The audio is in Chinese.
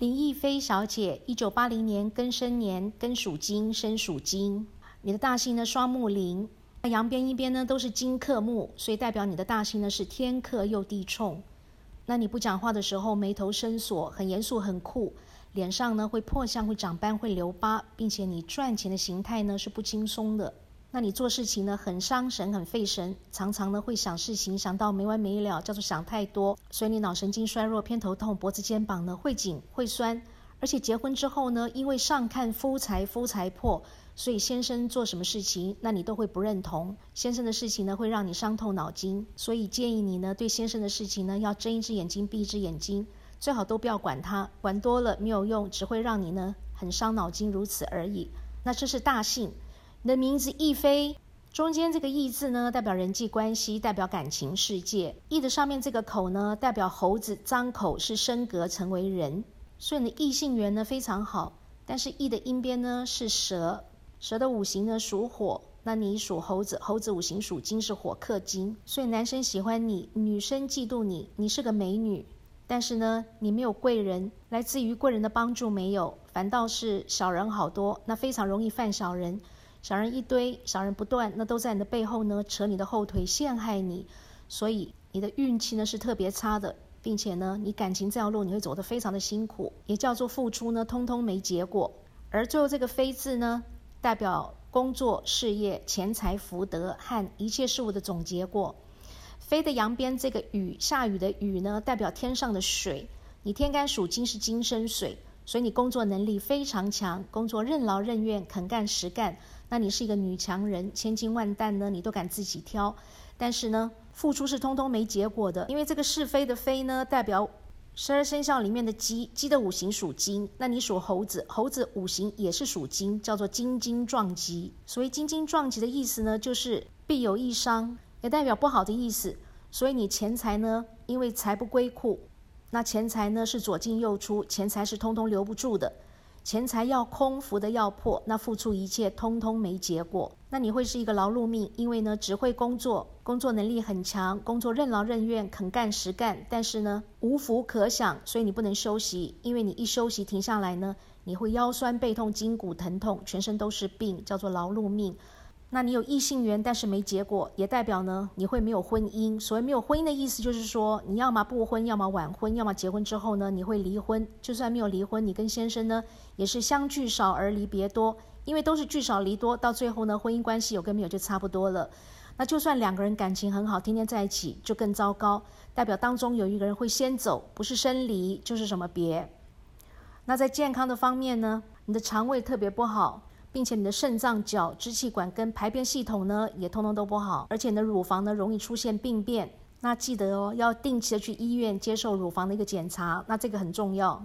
林亦菲小姐，一九八零年庚申年，庚属金，申属金。你的大星呢，双木林，那阳边一边呢都是金克木，所以代表你的大星呢是天克又地冲。那你不讲话的时候，眉头深锁，很严肃，很酷，脸上呢会破相，会长斑，会留疤，并且你赚钱的形态呢是不轻松的。那你做事情呢很伤神，很费神，常常呢会想事情想到没完没了，叫做想太多，所以你脑神经衰弱，偏头痛，脖子肩膀呢会紧会酸，而且结婚之后呢，因为上看夫财夫财破，所以先生做什么事情，那你都会不认同。先生的事情呢会让你伤透脑筋，所以建议你呢对先生的事情呢要睁一只眼睛闭一只眼睛，最好都不要管他，管多了没有用，只会让你呢很伤脑筋，如此而已。那这是大幸。你的名字易飞，中间这个易字呢，代表人际关系，代表感情世界。易的上面这个口呢，代表猴子张口是升格成为人，所以你的异性缘呢非常好。但是易的阴边呢是蛇，蛇的五行呢属火，那你属猴子，猴子五行属金，是火克金，所以男生喜欢你，女生嫉妒你，你是个美女，但是呢你没有贵人，来自于贵人的帮助没有，反倒是小人好多，那非常容易犯小人。小人一堆，小人不断，那都在你的背后呢，扯你的后腿，陷害你，所以你的运气呢是特别差的，并且呢，你感情这条路你会走得非常的辛苦，也叫做付出呢，通通没结果。而最后这个“非”字呢，代表工作、事业、钱财、福德和一切事物的总结果。飞的阳边这个雨，下雨的雨呢，代表天上的水。你天干属金，是金生水，所以你工作能力非常强，工作任劳任怨，肯干实干。那你是一个女强人，千金万担呢，你都敢自己挑。但是呢，付出是通通没结果的，因为这个是非的非呢，代表十二生肖里面的鸡，鸡的五行属金，那你属猴子，猴子五行也是属金，叫做金金撞击。所以金金撞击的意思呢，就是必有一伤，也代表不好的意思。所以你钱财呢，因为财不归库，那钱财呢是左进右出，钱财是通通留不住的。钱财要空，福的要破，那付出一切通通没结果，那你会是一个劳碌命，因为呢只会工作，工作能力很强，工作任劳任怨，肯干实干，但是呢无福可享，所以你不能休息，因为你一休息停下来呢，你会腰酸背痛、筋骨疼痛，全身都是病，叫做劳碌命。那你有异性缘，但是没结果，也代表呢你会没有婚姻。所谓没有婚姻的意思，就是说你要么不婚，要么晚婚，要么结婚之后呢你会离婚。就算没有离婚，你跟先生呢也是相聚少而离别多，因为都是聚少离多，到最后呢婚姻关系有跟没有就差不多了。那就算两个人感情很好，天天在一起就更糟糕，代表当中有一个人会先走，不是生离就是什么别。那在健康的方面呢，你的肠胃特别不好。并且你的肾脏、脚、支气管跟排便系统呢，也通通都不好，而且你的乳房呢，容易出现病变。那记得哦，要定期的去医院接受乳房的一个检查，那这个很重要。